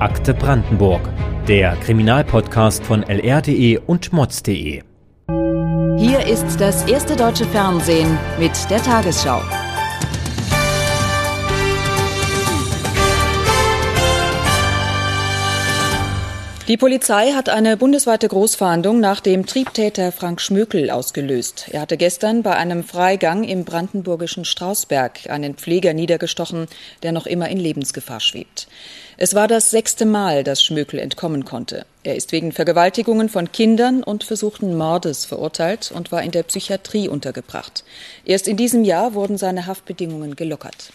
Akte Brandenburg, der Kriminalpodcast von lr.de und mods.de. Hier ist das erste deutsche Fernsehen mit der Tagesschau. Die Polizei hat eine bundesweite Großfahndung nach dem Triebtäter Frank Schmökel ausgelöst. Er hatte gestern bei einem Freigang im brandenburgischen Strausberg einen Pfleger niedergestochen, der noch immer in Lebensgefahr schwebt. Es war das sechste Mal, dass Schmökel entkommen konnte. Er ist wegen Vergewaltigungen von Kindern und versuchten Mordes verurteilt und war in der Psychiatrie untergebracht. Erst in diesem Jahr wurden seine Haftbedingungen gelockert.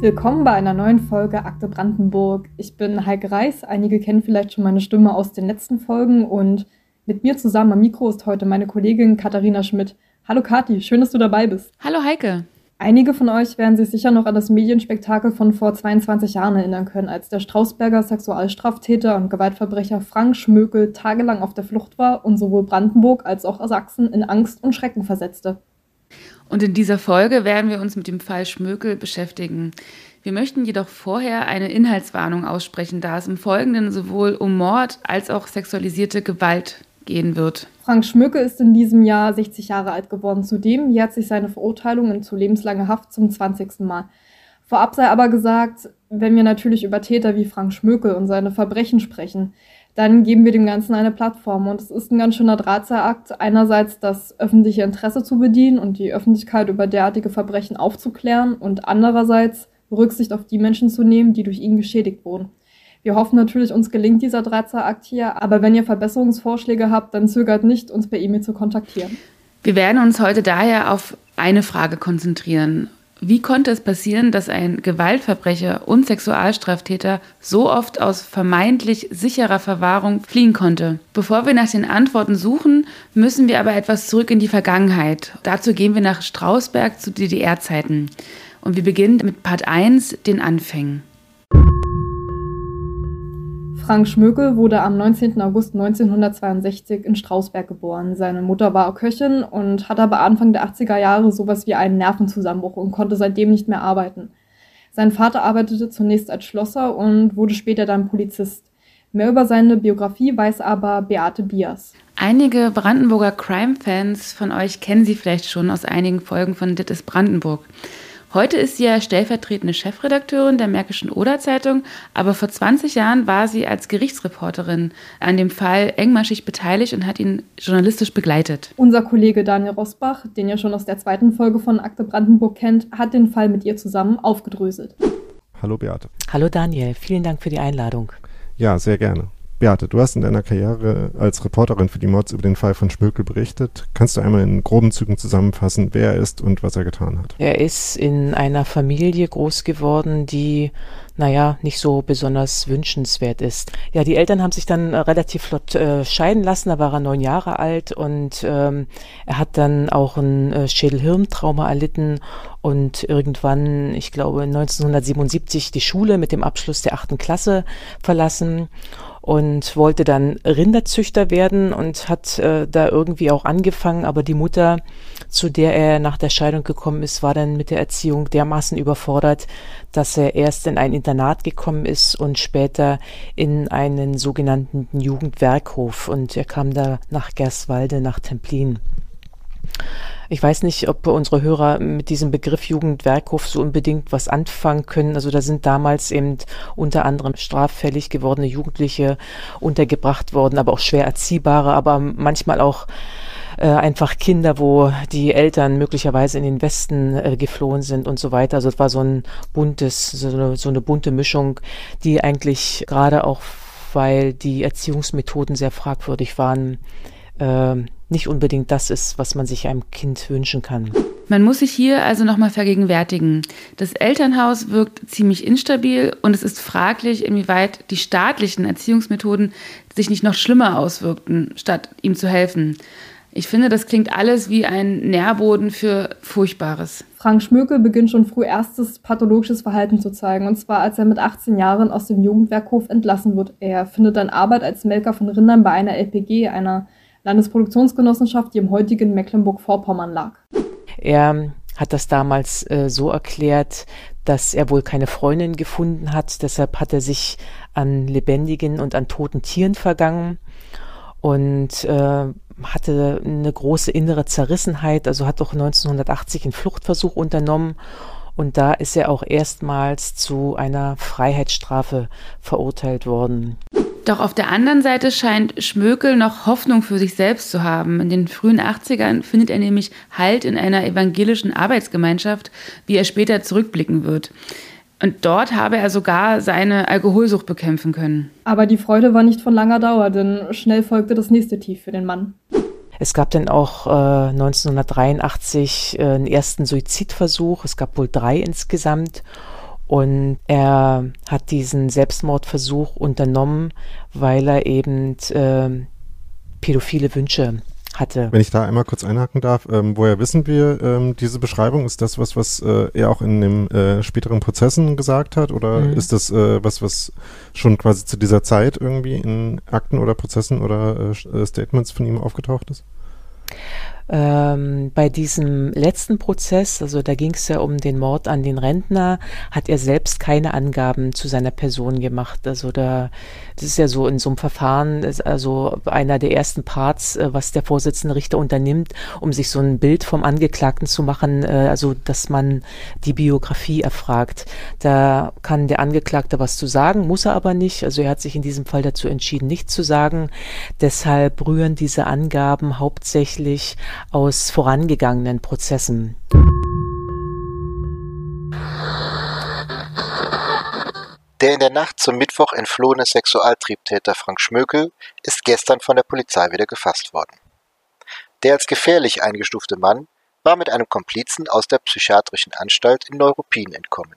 Willkommen bei einer neuen Folge Akte Brandenburg. Ich bin Heike Reis. Einige kennen vielleicht schon meine Stimme aus den letzten Folgen und mit mir zusammen am Mikro ist heute meine Kollegin Katharina Schmidt. Hallo Kathi, schön, dass du dabei bist. Hallo Heike. Einige von euch werden sich sicher noch an das Medienspektakel von vor 22 Jahren erinnern können, als der Strausberger Sexualstraftäter und Gewaltverbrecher Frank Schmökel tagelang auf der Flucht war und sowohl Brandenburg als auch Sachsen in Angst und Schrecken versetzte. Und in dieser Folge werden wir uns mit dem Fall Schmökel beschäftigen. Wir möchten jedoch vorher eine Inhaltswarnung aussprechen, da es im Folgenden sowohl um Mord als auch sexualisierte Gewalt gehen wird. Frank Schmöcke ist in diesem Jahr 60 Jahre alt geworden. Zudem jährt sich seine Verurteilung in zu lebenslanger Haft zum 20. Mal. Vorab sei aber gesagt, wenn wir natürlich über Täter wie Frank Schmöcke und seine Verbrechen sprechen, dann geben wir dem Ganzen eine Plattform. Und es ist ein ganz schöner Drahtseilakt, einerseits das öffentliche Interesse zu bedienen und die Öffentlichkeit über derartige Verbrechen aufzuklären und andererseits Rücksicht auf die Menschen zu nehmen, die durch ihn geschädigt wurden. Wir hoffen natürlich, uns gelingt dieser Drahtseilakt hier, aber wenn ihr Verbesserungsvorschläge habt, dann zögert nicht, uns per E-Mail zu kontaktieren. Wir werden uns heute daher auf eine Frage konzentrieren. Wie konnte es passieren, dass ein Gewaltverbrecher und Sexualstraftäter so oft aus vermeintlich sicherer Verwahrung fliehen konnte? Bevor wir nach den Antworten suchen, müssen wir aber etwas zurück in die Vergangenheit. Dazu gehen wir nach Strausberg zu DDR-Zeiten. Und wir beginnen mit Part 1, den Anfängen. Frank Schmökel wurde am 19. August 1962 in Strausberg geboren. Seine Mutter war Köchin und hatte aber Anfang der 80er Jahre sowas wie einen Nervenzusammenbruch und konnte seitdem nicht mehr arbeiten. Sein Vater arbeitete zunächst als Schlosser und wurde später dann Polizist. Mehr über seine Biografie weiß aber Beate Bias. Einige Brandenburger Crime-Fans von euch kennen sie vielleicht schon aus einigen Folgen von Dit ist Brandenburg. Heute ist sie ja stellvertretende Chefredakteurin der Märkischen Oder-Zeitung, aber vor 20 Jahren war sie als Gerichtsreporterin an dem Fall engmaschig beteiligt und hat ihn journalistisch begleitet. Unser Kollege Daniel Rosbach, den ihr schon aus der zweiten Folge von Akte Brandenburg kennt, hat den Fall mit ihr zusammen aufgedröselt. Hallo Beate. Hallo Daniel, vielen Dank für die Einladung. Ja, sehr gerne. Beate, du hast in deiner Karriere als Reporterin für die Mods über den Fall von Spökel berichtet. Kannst du einmal in groben Zügen zusammenfassen, wer er ist und was er getan hat? Er ist in einer Familie groß geworden, die, naja, nicht so besonders wünschenswert ist. Ja, die Eltern haben sich dann relativ flott äh, scheiden lassen, da war er neun Jahre alt und ähm, er hat dann auch ein äh, Schädelhirntrauma erlitten und irgendwann, ich glaube 1977, die Schule mit dem Abschluss der achten Klasse verlassen und wollte dann Rinderzüchter werden und hat äh, da irgendwie auch angefangen, aber die Mutter, zu der er nach der Scheidung gekommen ist, war dann mit der Erziehung dermaßen überfordert, dass er erst in ein Internat gekommen ist und später in einen sogenannten Jugendwerkhof und er kam da nach Gerswalde, nach Templin. Ich weiß nicht, ob unsere Hörer mit diesem Begriff Jugendwerkhof so unbedingt was anfangen können. Also da sind damals eben unter anderem straffällig gewordene Jugendliche untergebracht worden, aber auch schwer erziehbare, aber manchmal auch äh, einfach Kinder, wo die Eltern möglicherweise in den Westen äh, geflohen sind und so weiter. Also es war so ein buntes, so eine, so eine bunte Mischung, die eigentlich gerade auch, weil die Erziehungsmethoden sehr fragwürdig waren, äh, nicht unbedingt das ist, was man sich einem Kind wünschen kann. Man muss sich hier also nochmal vergegenwärtigen. Das Elternhaus wirkt ziemlich instabil und es ist fraglich, inwieweit die staatlichen Erziehungsmethoden sich nicht noch schlimmer auswirkten, statt ihm zu helfen. Ich finde, das klingt alles wie ein Nährboden für Furchtbares. Frank Schmöke beginnt schon früh erstes pathologisches Verhalten zu zeigen, und zwar als er mit 18 Jahren aus dem Jugendwerkhof entlassen wird. Er findet dann Arbeit als Melker von Rindern bei einer LPG, einer Landesproduktionsgenossenschaft, die im heutigen Mecklenburg-Vorpommern lag. Er hat das damals äh, so erklärt, dass er wohl keine Freundin gefunden hat. Deshalb hat er sich an lebendigen und an toten Tieren vergangen und äh, hatte eine große innere Zerrissenheit. Also hat doch 1980 einen Fluchtversuch unternommen und da ist er auch erstmals zu einer Freiheitsstrafe verurteilt worden. Doch auf der anderen Seite scheint Schmökel noch Hoffnung für sich selbst zu haben. In den frühen 80ern findet er nämlich Halt in einer evangelischen Arbeitsgemeinschaft, wie er später zurückblicken wird. Und dort habe er sogar seine Alkoholsucht bekämpfen können. Aber die Freude war nicht von langer Dauer, denn schnell folgte das nächste Tief für den Mann. Es gab dann auch äh, 1983 äh, einen ersten Suizidversuch. Es gab wohl drei insgesamt. Und er hat diesen Selbstmordversuch unternommen, weil er eben äh, pädophile Wünsche hatte. Wenn ich da einmal kurz einhaken darf, ähm, woher wissen wir ähm, diese Beschreibung? Ist das was, was äh, er auch in den äh, späteren Prozessen gesagt hat? Oder mhm. ist das äh, was, was schon quasi zu dieser Zeit irgendwie in Akten oder Prozessen oder äh, Statements von ihm aufgetaucht ist? Ähm, bei diesem letzten Prozess, also da ging es ja um den Mord an den Rentner, hat er selbst keine Angaben zu seiner Person gemacht. Also da, das ist ja so in so einem Verfahren, also einer der ersten Parts, äh, was der Vorsitzende Richter unternimmt, um sich so ein Bild vom Angeklagten zu machen, äh, also dass man die Biografie erfragt. Da kann der Angeklagte was zu sagen, muss er aber nicht. Also er hat sich in diesem Fall dazu entschieden, nichts zu sagen. Deshalb rühren diese Angaben hauptsächlich aus vorangegangenen Prozessen. Der in der Nacht zum Mittwoch entflohene Sexualtriebtäter Frank Schmökel ist gestern von der Polizei wieder gefasst worden. Der als gefährlich eingestufte Mann war mit einem Komplizen aus der psychiatrischen Anstalt in Neuruppin entkommen.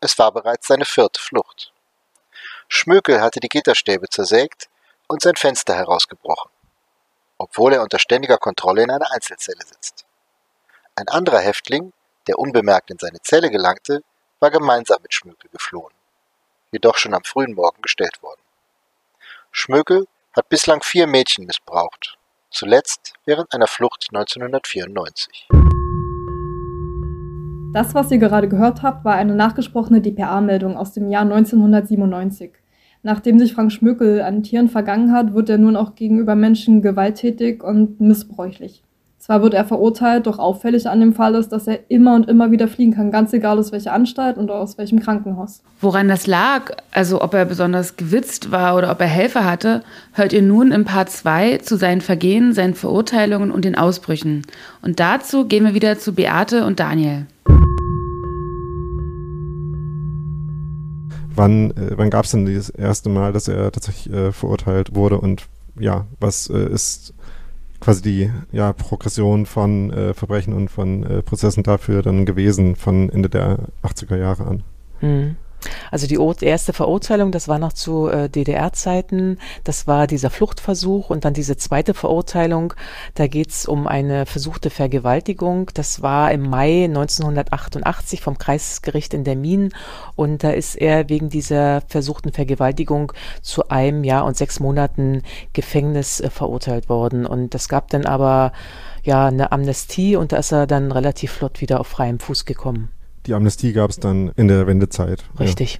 Es war bereits seine vierte Flucht. Schmökel hatte die Gitterstäbe zersägt und sein Fenster herausgebrochen obwohl er unter ständiger Kontrolle in einer Einzelzelle sitzt. Ein anderer Häftling, der unbemerkt in seine Zelle gelangte, war gemeinsam mit Schmökel geflohen, jedoch schon am frühen Morgen gestellt worden. Schmökel hat bislang vier Mädchen missbraucht, zuletzt während einer Flucht 1994. Das, was ihr gerade gehört habt, war eine nachgesprochene DPA-Meldung aus dem Jahr 1997. Nachdem sich Frank Schmökel an Tieren vergangen hat, wird er nun auch gegenüber Menschen gewalttätig und missbräuchlich. Zwar wird er verurteilt, doch auffällig an dem Fall ist, dass er immer und immer wieder fliehen kann, ganz egal aus welcher Anstalt und aus welchem Krankenhaus. Woran das lag, also ob er besonders gewitzt war oder ob er Helfer hatte, hört ihr nun im Part 2 zu seinen Vergehen, seinen Verurteilungen und den Ausbrüchen. Und dazu gehen wir wieder zu Beate und Daniel. Wann, äh, wann gab es denn das erste Mal, dass er tatsächlich äh, verurteilt wurde und ja, was äh, ist quasi die ja, Progression von äh, Verbrechen und von äh, Prozessen dafür dann gewesen von Ende der 80er Jahre an? Mhm. Also die erste Verurteilung, das war noch zu äh, DDR-Zeiten, das war dieser Fluchtversuch und dann diese zweite Verurteilung, da geht's um eine versuchte Vergewaltigung. Das war im Mai 1988 vom Kreisgericht in Dermin und da ist er wegen dieser versuchten Vergewaltigung zu einem Jahr und sechs Monaten Gefängnis äh, verurteilt worden. Und das gab dann aber ja eine Amnestie und da ist er dann relativ flott wieder auf freiem Fuß gekommen die Amnestie gab es dann in der Wendezeit. Richtig.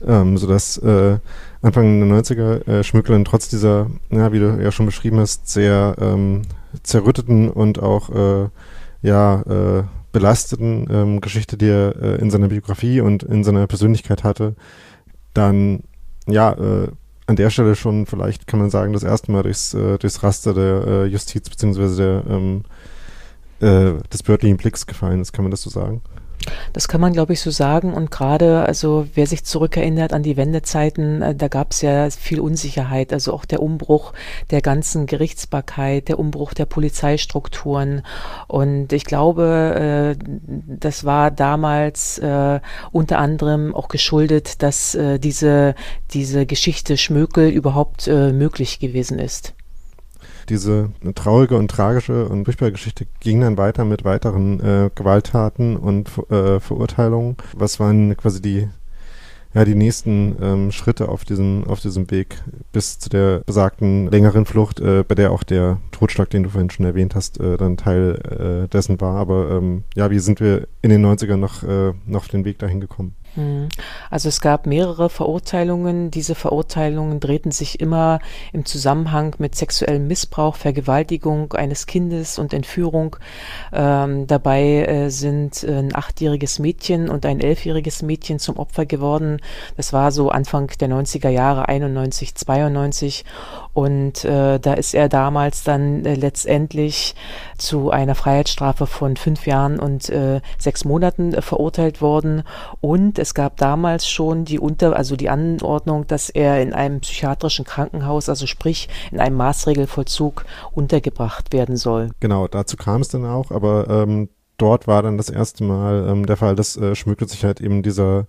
Ja. Ähm, sodass äh, Anfang der 90er äh, Schmücklin trotz dieser, ja, wie du ja schon beschrieben hast, sehr ähm, zerrütteten und auch äh, ja, äh, belasteten ähm, Geschichte, die er äh, in seiner Biografie und in seiner Persönlichkeit hatte, dann ja, äh, an der Stelle schon vielleicht kann man sagen, das erste Mal durchs, äh, durchs Raster der äh, Justiz beziehungsweise der ähm, äh, des bördlichen Blicks gefallen ist, kann man das so sagen? Das kann man, glaube ich, so sagen. Und gerade, also wer sich zurückerinnert an die Wendezeiten, äh, da gab es ja viel Unsicherheit. Also auch der Umbruch der ganzen Gerichtsbarkeit, der Umbruch der Polizeistrukturen. Und ich glaube, äh, das war damals äh, unter anderem auch geschuldet, dass diese, diese Geschichte Schmökel überhaupt möglich gewesen ist diese traurige und tragische und furchtbare Geschichte ging dann weiter mit weiteren äh, Gewalttaten und äh, Verurteilungen. Was waren quasi die ja, die nächsten ähm, Schritte auf diesem, auf diesem Weg bis zu der besagten längeren Flucht, äh, bei der auch der Totschlag, den du vorhin schon erwähnt hast, äh, dann Teil äh, dessen war. Aber ähm, ja, wie sind wir in den 90ern noch, äh, noch auf den Weg dahin gekommen? Hm. Also es gab mehrere Verurteilungen. Diese Verurteilungen drehten sich immer im Zusammenhang mit sexuellem Missbrauch, Vergewaltigung eines Kindes und Entführung. Ähm, dabei äh, sind ein achtjähriges Mädchen und ein elfjähriges Mädchen zum Opfer geworden. Das war so Anfang der 90er Jahre, 91, 92. Und äh, da ist er damals dann äh, letztendlich zu einer Freiheitsstrafe von fünf Jahren und äh, sechs Monaten äh, verurteilt worden. Und es gab damals schon die Unter, also die Anordnung, dass er in einem psychiatrischen Krankenhaus, also sprich in einem Maßregelvollzug untergebracht werden soll. Genau, dazu kam es dann auch, aber ähm, dort war dann das erste Mal ähm, der Fall, dass äh, Schmückel sich halt eben dieser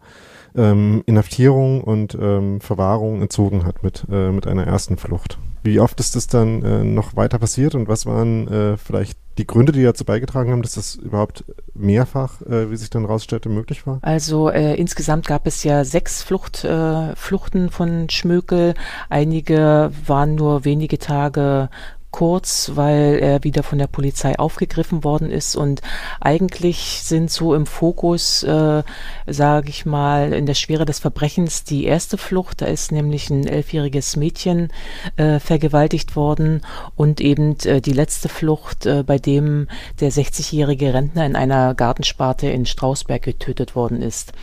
ähm, Inhaftierung und ähm, Verwahrung entzogen hat mit, äh, mit einer ersten Flucht. Wie oft ist das dann äh, noch weiter passiert und was waren äh, vielleicht die Gründe, die dazu beigetragen haben, dass das überhaupt mehrfach, äh, wie sich dann rausstellte, möglich war? Also äh, insgesamt gab es ja sechs Flucht, äh, Fluchten von Schmökel. Einige waren nur wenige Tage kurz, weil er wieder von der Polizei aufgegriffen worden ist und eigentlich sind so im Fokus, äh, sage ich mal, in der Schwere des Verbrechens die erste Flucht. Da ist nämlich ein elfjähriges Mädchen äh, vergewaltigt worden und eben äh, die letzte Flucht, äh, bei dem der 60-jährige Rentner in einer Gartensparte in Strausberg getötet worden ist.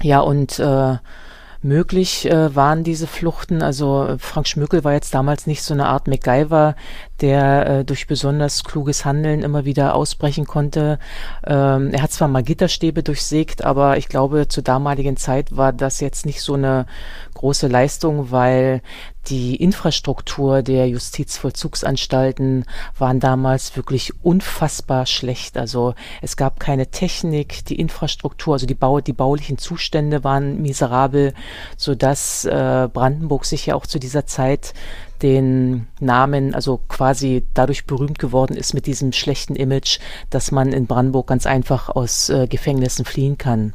Ja, und äh, möglich äh, waren diese Fluchten. Also Frank Schmökel war jetzt damals nicht so eine Art MacGyver, der äh, durch besonders kluges Handeln immer wieder ausbrechen konnte. Ähm, er hat zwar mal Gitterstäbe durchsägt, aber ich glaube, zur damaligen Zeit war das jetzt nicht so eine große Leistung, weil die Infrastruktur der Justizvollzugsanstalten waren damals wirklich unfassbar schlecht. Also es gab keine Technik, die Infrastruktur, also die, Bau, die baulichen Zustände waren miserabel, so dass äh, Brandenburg sich ja auch zu dieser Zeit den Namen, also quasi dadurch berühmt geworden ist mit diesem schlechten Image, dass man in Brandenburg ganz einfach aus äh, Gefängnissen fliehen kann.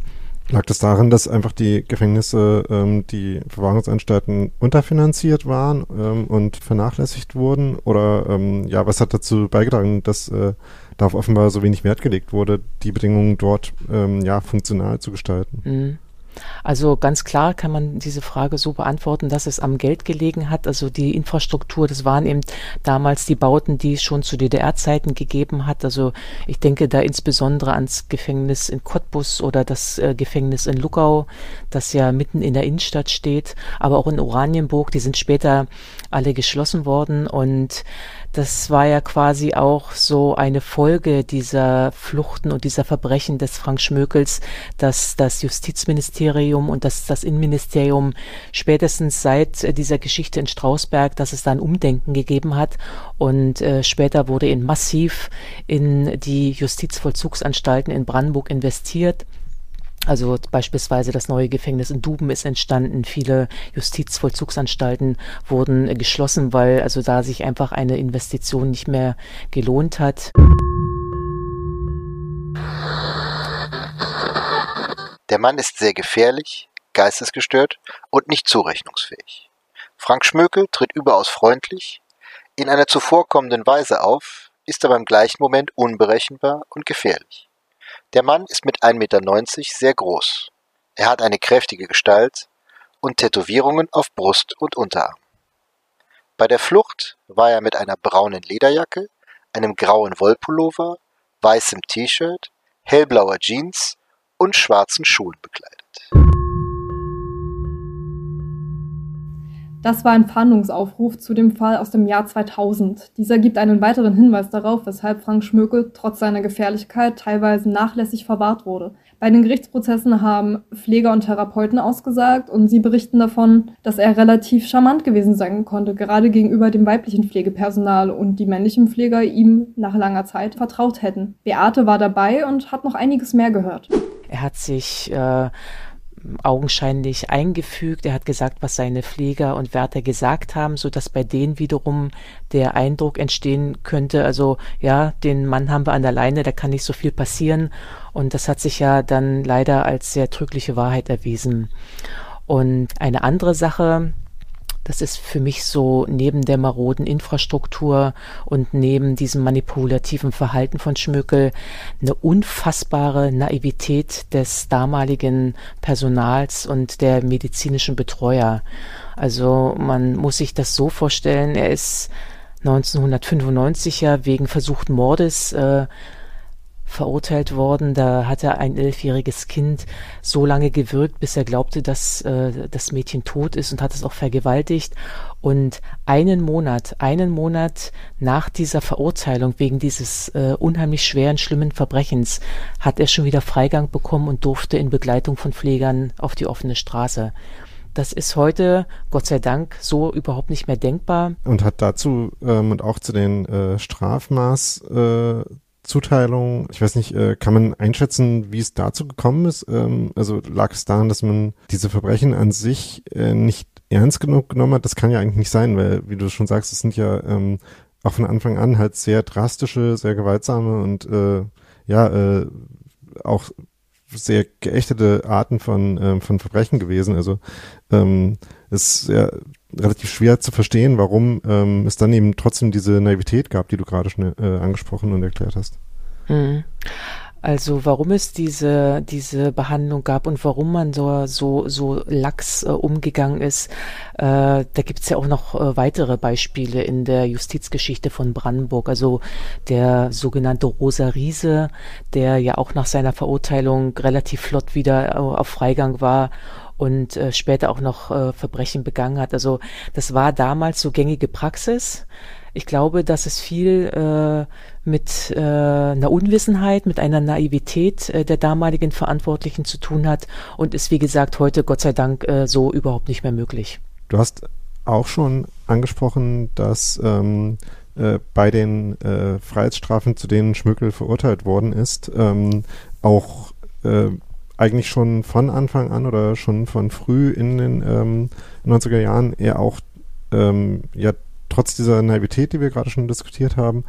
Lag das daran, dass einfach die Gefängnisse, ähm, die Verwahrungsanstalten unterfinanziert waren ähm, und vernachlässigt wurden? Oder ähm, ja, was hat dazu beigetragen, dass äh, darauf offenbar so wenig Wert gelegt wurde, die Bedingungen dort ähm, ja funktional zu gestalten? Mhm. Also ganz klar kann man diese Frage so beantworten, dass es am Geld gelegen hat. Also die Infrastruktur, das waren eben damals die Bauten, die es schon zu DDR-Zeiten gegeben hat. Also ich denke da insbesondere ans Gefängnis in Cottbus oder das äh, Gefängnis in Luckau, das ja mitten in der Innenstadt steht, aber auch in Oranienburg. Die sind später alle geschlossen worden und das war ja quasi auch so eine Folge dieser Fluchten und dieser Verbrechen des Frank Schmökels, dass das Justizministerium und das, das Innenministerium spätestens seit dieser Geschichte in Strausberg, dass es da ein Umdenken gegeben hat und äh, später wurde in massiv in die Justizvollzugsanstalten in Brandenburg investiert. Also beispielsweise das neue Gefängnis in Duben ist entstanden. Viele Justizvollzugsanstalten wurden geschlossen, weil also da sich einfach eine Investition nicht mehr gelohnt hat. Der Mann ist sehr gefährlich, geistesgestört und nicht zurechnungsfähig. Frank Schmökel tritt überaus freundlich, in einer zuvorkommenden Weise auf, ist aber im gleichen Moment unberechenbar und gefährlich. Der Mann ist mit 1,90 Meter sehr groß. Er hat eine kräftige Gestalt und Tätowierungen auf Brust und Unterarm. Bei der Flucht war er mit einer braunen Lederjacke, einem grauen Wollpullover, weißem T-Shirt, hellblauer Jeans und schwarzen Schuhen bekleidet. Das war ein Fahndungsaufruf zu dem Fall aus dem Jahr 2000. Dieser gibt einen weiteren Hinweis darauf, weshalb Frank Schmökel trotz seiner Gefährlichkeit teilweise nachlässig verwahrt wurde. Bei den Gerichtsprozessen haben Pfleger und Therapeuten ausgesagt und sie berichten davon, dass er relativ charmant gewesen sein konnte, gerade gegenüber dem weiblichen Pflegepersonal und die männlichen Pfleger ihm nach langer Zeit vertraut hätten. Beate war dabei und hat noch einiges mehr gehört. Er hat sich äh augenscheinlich eingefügt. Er hat gesagt, was seine Pfleger und Wärter gesagt haben, so dass bei denen wiederum der Eindruck entstehen könnte, also ja, den Mann haben wir an der Leine, da kann nicht so viel passieren. Und das hat sich ja dann leider als sehr trügliche Wahrheit erwiesen. Und eine andere Sache, das ist für mich so neben der maroden Infrastruktur und neben diesem manipulativen Verhalten von Schmökel eine unfassbare Naivität des damaligen Personals und der medizinischen Betreuer. Also man muss sich das so vorstellen, er ist 1995 ja wegen versuchten Mordes äh, verurteilt worden. Da hat er ein elfjähriges Kind so lange gewirkt, bis er glaubte, dass äh, das Mädchen tot ist und hat es auch vergewaltigt. Und einen Monat, einen Monat nach dieser Verurteilung wegen dieses äh, unheimlich schweren, schlimmen Verbrechens hat er schon wieder Freigang bekommen und durfte in Begleitung von Pflegern auf die offene Straße. Das ist heute, Gott sei Dank, so überhaupt nicht mehr denkbar. Und hat dazu ähm, und auch zu den äh, Strafmaß äh, Zuteilung, ich weiß nicht, äh, kann man einschätzen, wie es dazu gekommen ist? Ähm, also lag es daran, dass man diese Verbrechen an sich äh, nicht ernst genug genommen hat? Das kann ja eigentlich nicht sein, weil, wie du schon sagst, es sind ja ähm, auch von Anfang an halt sehr drastische, sehr gewaltsame und äh, ja, äh, auch sehr geächtete Arten von, äh, von Verbrechen gewesen. Also ähm, ist ja relativ schwer zu verstehen, warum ähm, es dann eben trotzdem diese Naivität gab, die du gerade schon äh, angesprochen und erklärt hast. Mhm. Also warum es diese, diese Behandlung gab und warum man so, so, so lax äh, umgegangen ist, äh, da gibt es ja auch noch äh, weitere Beispiele in der Justizgeschichte von Brandenburg. Also der sogenannte Rosa Riese, der ja auch nach seiner Verurteilung relativ flott wieder äh, auf Freigang war und äh, später auch noch äh, Verbrechen begangen hat. Also das war damals so gängige Praxis. Ich glaube, dass es viel äh, mit äh, einer Unwissenheit, mit einer Naivität äh, der damaligen Verantwortlichen zu tun hat und ist, wie gesagt, heute Gott sei Dank äh, so überhaupt nicht mehr möglich. Du hast auch schon angesprochen, dass ähm, äh, bei den äh, Freiheitsstrafen, zu denen Schmückel verurteilt worden ist, ähm, auch äh, eigentlich schon von Anfang an oder schon von früh in den ähm, 90er Jahren er auch ähm, ja trotz dieser Naivität, die wir gerade schon diskutiert haben,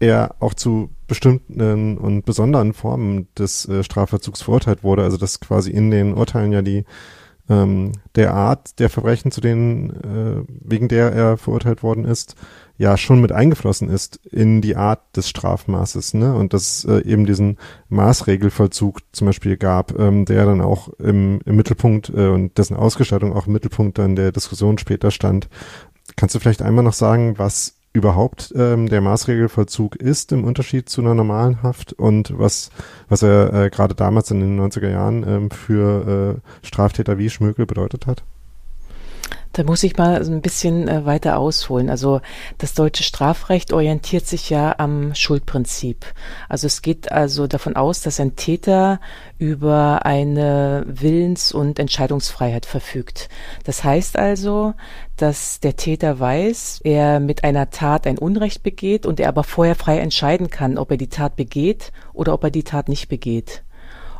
er auch zu bestimmten und besonderen Formen des äh, Strafverzugs verurteilt wurde. Also dass quasi in den Urteilen ja die ähm, der Art der Verbrechen, zu denen äh, wegen der er verurteilt worden ist, ja schon mit eingeflossen ist in die Art des Strafmaßes, ne? Und dass äh, eben diesen Maßregelvollzug zum Beispiel gab, ähm, der dann auch im, im Mittelpunkt äh, und dessen Ausgestaltung auch im Mittelpunkt dann der Diskussion später stand. Kannst du vielleicht einmal noch sagen, was überhaupt ähm, der Maßregelvollzug ist im Unterschied zu einer normalen Haft und was, was er äh, gerade damals in den 90er Jahren ähm, für äh, Straftäter wie Schmökel bedeutet hat? Da muss ich mal so ein bisschen äh, weiter ausholen. Also das deutsche Strafrecht orientiert sich ja am Schuldprinzip. Also es geht also davon aus, dass ein Täter über eine Willens- und Entscheidungsfreiheit verfügt. Das heißt also, dass der Täter weiß, er mit einer Tat ein Unrecht begeht und er aber vorher frei entscheiden kann, ob er die Tat begeht oder ob er die Tat nicht begeht.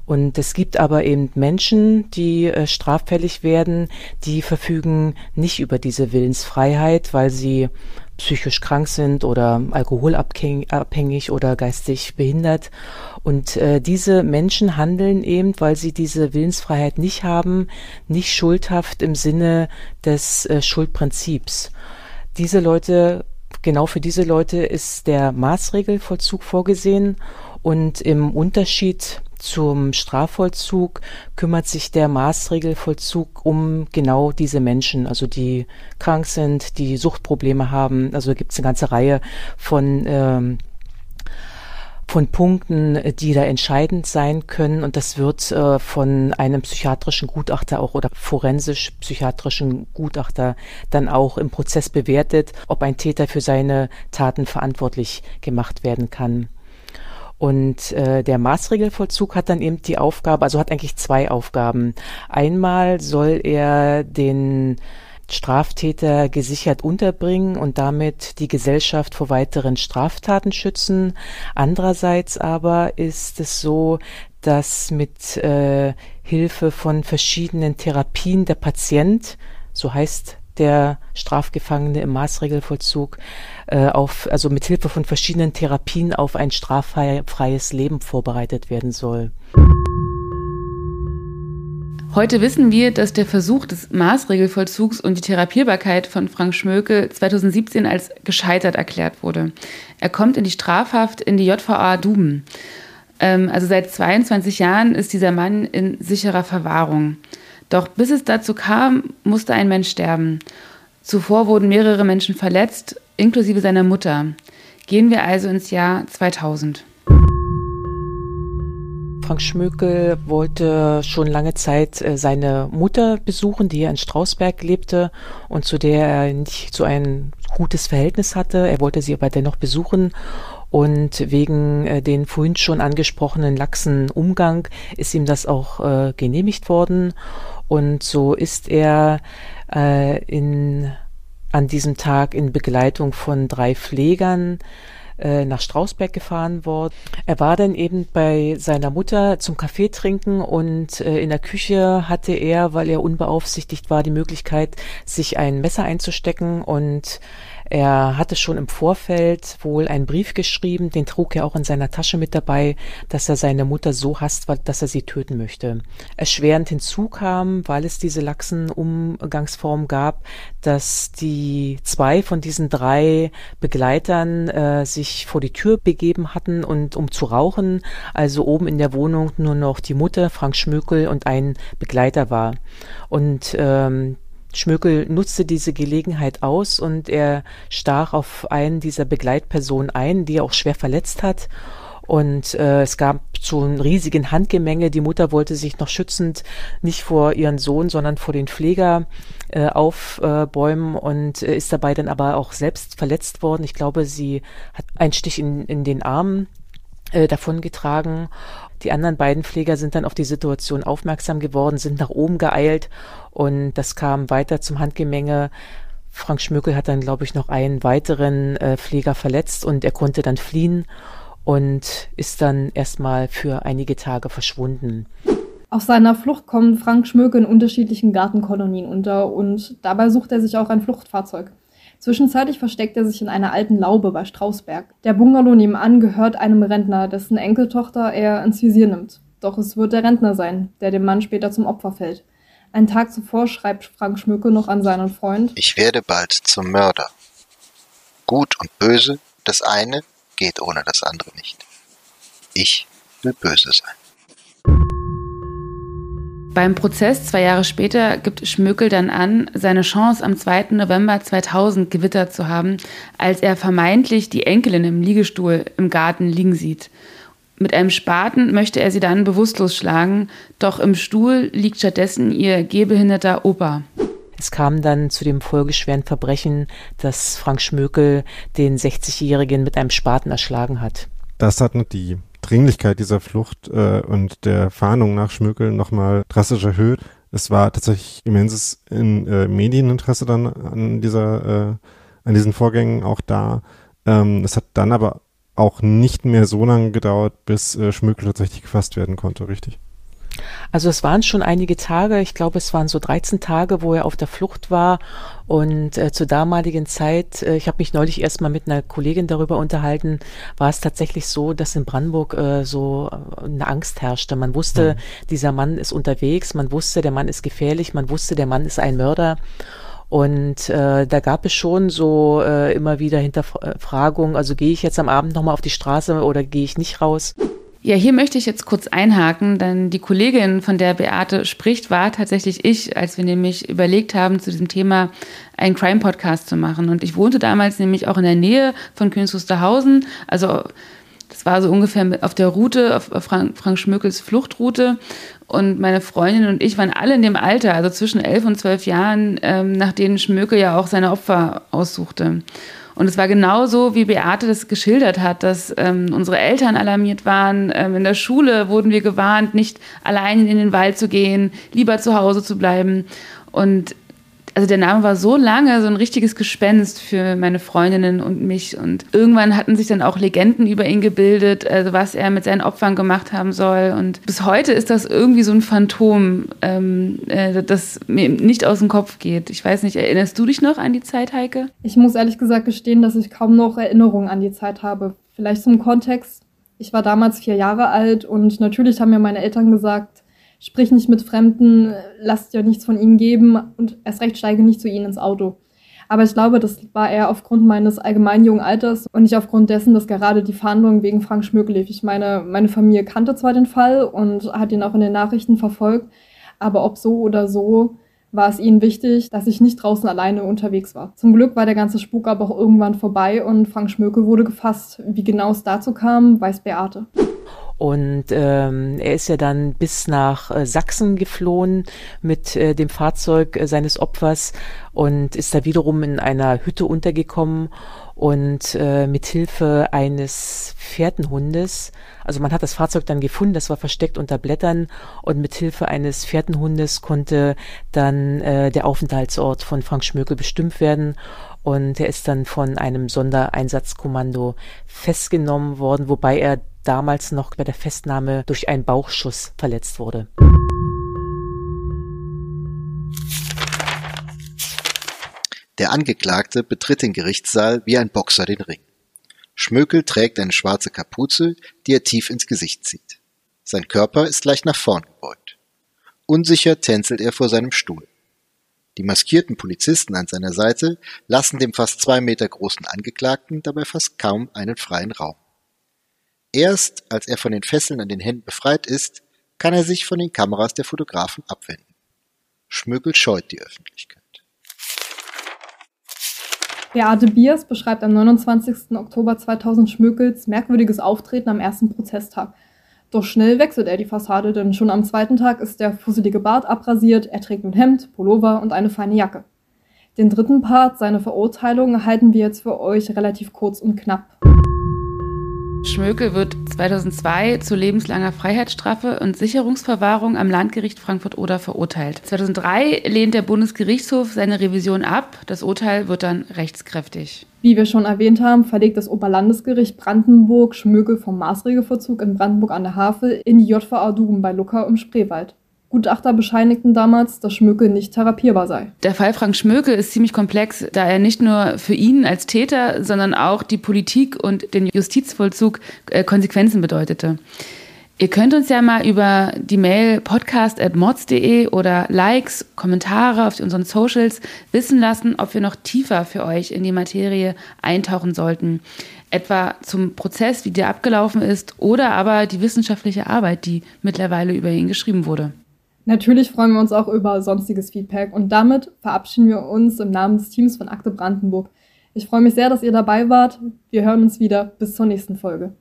Und es gibt aber eben Menschen, die äh, straffällig werden, die verfügen nicht über diese Willensfreiheit, weil sie psychisch krank sind oder alkoholabhängig oder geistig behindert. Und äh, diese Menschen handeln eben, weil sie diese Willensfreiheit nicht haben, nicht schuldhaft im Sinne des äh, Schuldprinzips. Diese Leute, genau für diese Leute ist der Maßregelvollzug vorgesehen und im Unterschied zum Strafvollzug kümmert sich der Maßregelvollzug um genau diese Menschen, also die krank sind, die Suchtprobleme haben. Also gibt es eine ganze Reihe von ähm, von Punkten, die da entscheidend sein können. Und das wird äh, von einem psychiatrischen Gutachter auch oder forensisch-psychiatrischen Gutachter dann auch im Prozess bewertet, ob ein Täter für seine Taten verantwortlich gemacht werden kann. Und äh, der Maßregelvollzug hat dann eben die Aufgabe, also hat eigentlich zwei Aufgaben. Einmal soll er den Straftäter gesichert unterbringen und damit die Gesellschaft vor weiteren Straftaten schützen. Andererseits aber ist es so, dass mit äh, Hilfe von verschiedenen Therapien der Patient, so heißt der Strafgefangene im Maßregelvollzug, äh, auf, also mit Hilfe von verschiedenen Therapien auf ein straffreies Leben vorbereitet werden soll. Heute wissen wir, dass der Versuch des Maßregelvollzugs und die Therapierbarkeit von Frank Schmöke 2017 als gescheitert erklärt wurde. Er kommt in die Strafhaft in die JVA Duben. Ähm, also seit 22 Jahren ist dieser Mann in sicherer Verwahrung. Doch bis es dazu kam, musste ein Mensch sterben. Zuvor wurden mehrere Menschen verletzt, inklusive seiner Mutter. Gehen wir also ins Jahr 2000. Frank Schmökel wollte schon lange Zeit äh, seine Mutter besuchen, die ja in Strausberg lebte und zu der er nicht so ein gutes Verhältnis hatte. Er wollte sie aber dennoch besuchen und wegen äh, den vorhin schon angesprochenen laxen Umgang ist ihm das auch äh, genehmigt worden. Und so ist er äh, in, an diesem Tag in Begleitung von drei Pflegern äh, nach Strausberg gefahren worden. Er war dann eben bei seiner Mutter zum Kaffee trinken und äh, in der Küche hatte er, weil er unbeaufsichtigt war, die Möglichkeit, sich ein Messer einzustecken und er hatte schon im Vorfeld wohl einen Brief geschrieben, den trug er auch in seiner Tasche mit dabei, dass er seine Mutter so hasst, dass er sie töten möchte. Erschwerend hinzu kam, weil es diese laxen Umgangsform gab, dass die zwei von diesen drei Begleitern äh, sich vor die Tür begeben hatten und um zu rauchen, also oben in der Wohnung nur noch die Mutter, Frank Schmökel und ein Begleiter war. Und ähm, Schmökel nutzte diese Gelegenheit aus und er stach auf einen dieser Begleitpersonen ein, die er auch schwer verletzt hat. Und äh, es gab so einen riesigen Handgemenge. Die Mutter wollte sich noch schützend nicht vor ihren Sohn, sondern vor den Pfleger äh, aufbäumen äh, und äh, ist dabei dann aber auch selbst verletzt worden. Ich glaube, sie hat einen Stich in, in den Arm äh, davongetragen. Die anderen beiden Pfleger sind dann auf die Situation aufmerksam geworden, sind nach oben geeilt und das kam weiter zum Handgemenge. Frank Schmökel hat dann, glaube ich, noch einen weiteren äh, Pfleger verletzt und er konnte dann fliehen und ist dann erstmal für einige Tage verschwunden. Auf seiner Flucht kommt Frank Schmöke in unterschiedlichen Gartenkolonien unter und dabei sucht er sich auch ein Fluchtfahrzeug. Zwischenzeitlich versteckt er sich in einer alten Laube bei Strausberg. Der Bungalow nebenan gehört einem Rentner, dessen Enkeltochter er ins Visier nimmt. Doch es wird der Rentner sein, der dem Mann später zum Opfer fällt. Einen Tag zuvor schreibt Frank Schmücke noch an seinen Freund Ich werde bald zum Mörder. Gut und böse, das eine geht ohne das andere nicht. Ich will böse sein. Beim Prozess zwei Jahre später gibt Schmökel dann an, seine Chance am 2. November 2000 gewittert zu haben, als er vermeintlich die Enkelin im Liegestuhl im Garten liegen sieht. Mit einem Spaten möchte er sie dann bewusstlos schlagen, doch im Stuhl liegt stattdessen ihr gehbehinderter Opa. Es kam dann zu dem folgeschweren Verbrechen, dass Frank Schmökel den 60-Jährigen mit einem Spaten erschlagen hat. Das hat die Dringlichkeit dieser Flucht äh, und der Fahndung nach Schmökel nochmal drastisch erhöht. Es war tatsächlich immenses in, äh, Medieninteresse dann an dieser, äh, an diesen Vorgängen auch da. Ähm, es hat dann aber auch nicht mehr so lange gedauert, bis äh, Schmökel tatsächlich gefasst werden konnte, richtig? Also es waren schon einige Tage, ich glaube es waren so 13 Tage, wo er auf der Flucht war und äh, zur damaligen Zeit, äh, ich habe mich neulich erst mal mit einer Kollegin darüber unterhalten, war es tatsächlich so, dass in Brandenburg äh, so äh, eine Angst herrschte. Man wusste, mhm. dieser Mann ist unterwegs, man wusste, der Mann ist gefährlich, man wusste, der Mann ist ein Mörder. Und äh, da gab es schon so äh, immer wieder Hinterfragungen, also gehe ich jetzt am Abend nochmal auf die Straße oder gehe ich nicht raus? Ja, hier möchte ich jetzt kurz einhaken, denn die Kollegin, von der Beate spricht, war tatsächlich ich, als wir nämlich überlegt haben, zu diesem Thema einen Crime-Podcast zu machen. Und ich wohnte damals nämlich auch in der Nähe von Königs also das war so ungefähr auf der Route, auf Frank, Frank Schmökels Fluchtroute. Und meine Freundin und ich waren alle in dem Alter, also zwischen elf und zwölf Jahren, ähm, nach denen Schmökel ja auch seine Opfer aussuchte. Und es war genauso, wie Beate das geschildert hat, dass ähm, unsere Eltern alarmiert waren. Ähm, in der Schule wurden wir gewarnt, nicht allein in den Wald zu gehen, lieber zu Hause zu bleiben. Und also der Name war so lange so ein richtiges Gespenst für meine Freundinnen und mich. Und irgendwann hatten sich dann auch Legenden über ihn gebildet, also was er mit seinen Opfern gemacht haben soll. Und bis heute ist das irgendwie so ein Phantom, ähm, äh, das mir nicht aus dem Kopf geht. Ich weiß nicht, erinnerst du dich noch an die Zeit, Heike? Ich muss ehrlich gesagt gestehen, dass ich kaum noch Erinnerungen an die Zeit habe. Vielleicht zum Kontext. Ich war damals vier Jahre alt und natürlich haben mir meine Eltern gesagt, sprich nicht mit Fremden, lass dir nichts von ihnen geben und erst recht steige nicht zu ihnen ins Auto. Aber ich glaube, das war eher aufgrund meines allgemein jungen Alters und nicht aufgrund dessen, dass gerade die Fahndung wegen Frank Schmökel lief. Ich meine, meine Familie kannte zwar den Fall und hat ihn auch in den Nachrichten verfolgt, aber ob so oder so, war es ihnen wichtig, dass ich nicht draußen alleine unterwegs war. Zum Glück war der ganze Spuk aber auch irgendwann vorbei und Frank Schmökel wurde gefasst. Wie genau es dazu kam, weiß Beate. Und ähm, er ist ja dann bis nach äh, Sachsen geflohen mit äh, dem Fahrzeug äh, seines Opfers und ist da wiederum in einer Hütte untergekommen und äh, mit Hilfe eines Fährtenhundes, also man hat das Fahrzeug dann gefunden, das war versteckt unter Blättern und mit Hilfe eines Fährtenhundes konnte dann äh, der Aufenthaltsort von Frank Schmökel bestimmt werden und er ist dann von einem Sondereinsatzkommando festgenommen worden, wobei er damals noch bei der Festnahme durch einen Bauchschuss verletzt wurde. Der Angeklagte betritt den Gerichtssaal wie ein Boxer den Ring. Schmökel trägt eine schwarze Kapuze, die er tief ins Gesicht zieht. Sein Körper ist leicht nach vorn gebeugt. Unsicher tänzelt er vor seinem Stuhl. Die maskierten Polizisten an seiner Seite lassen dem fast zwei Meter großen Angeklagten dabei fast kaum einen freien Raum. Erst als er von den Fesseln an den Händen befreit ist, kann er sich von den Kameras der Fotografen abwenden. Schmökel scheut die Öffentlichkeit. Beate Biers beschreibt am 29. Oktober 2000 Schmökels merkwürdiges Auftreten am ersten Prozesstag. Doch schnell wechselt er die Fassade, denn schon am zweiten Tag ist der fusselige Bart abrasiert, er trägt nun Hemd, Pullover und eine feine Jacke. Den dritten Part, seine Verurteilung, halten wir jetzt für euch relativ kurz und knapp. Schmökel wird 2002 zu lebenslanger Freiheitsstrafe und Sicherungsverwahrung am Landgericht Frankfurt-Oder verurteilt. 2003 lehnt der Bundesgerichtshof seine Revision ab. Das Urteil wird dann rechtskräftig. Wie wir schon erwähnt haben, verlegt das Oberlandesgericht Brandenburg Schmökel vom Maßregelvollzug in Brandenburg an der Havel in die JVA Duben bei Lucca im Spreewald. Gutachter bescheinigten damals, dass Schmökel nicht therapierbar sei. Der Fall Frank Schmökel ist ziemlich komplex, da er nicht nur für ihn als Täter, sondern auch die Politik und den Justizvollzug äh, Konsequenzen bedeutete. Ihr könnt uns ja mal über die Mail podcast.mods.de oder Likes, Kommentare auf unseren Socials wissen lassen, ob wir noch tiefer für euch in die Materie eintauchen sollten. Etwa zum Prozess, wie der abgelaufen ist, oder aber die wissenschaftliche Arbeit, die mittlerweile über ihn geschrieben wurde. Natürlich freuen wir uns auch über sonstiges Feedback und damit verabschieden wir uns im Namen des Teams von Akte Brandenburg. Ich freue mich sehr, dass ihr dabei wart. Wir hören uns wieder. Bis zur nächsten Folge.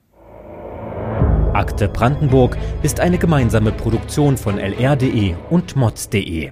Akte Brandenburg ist eine gemeinsame Produktion von lr.de und mods.de.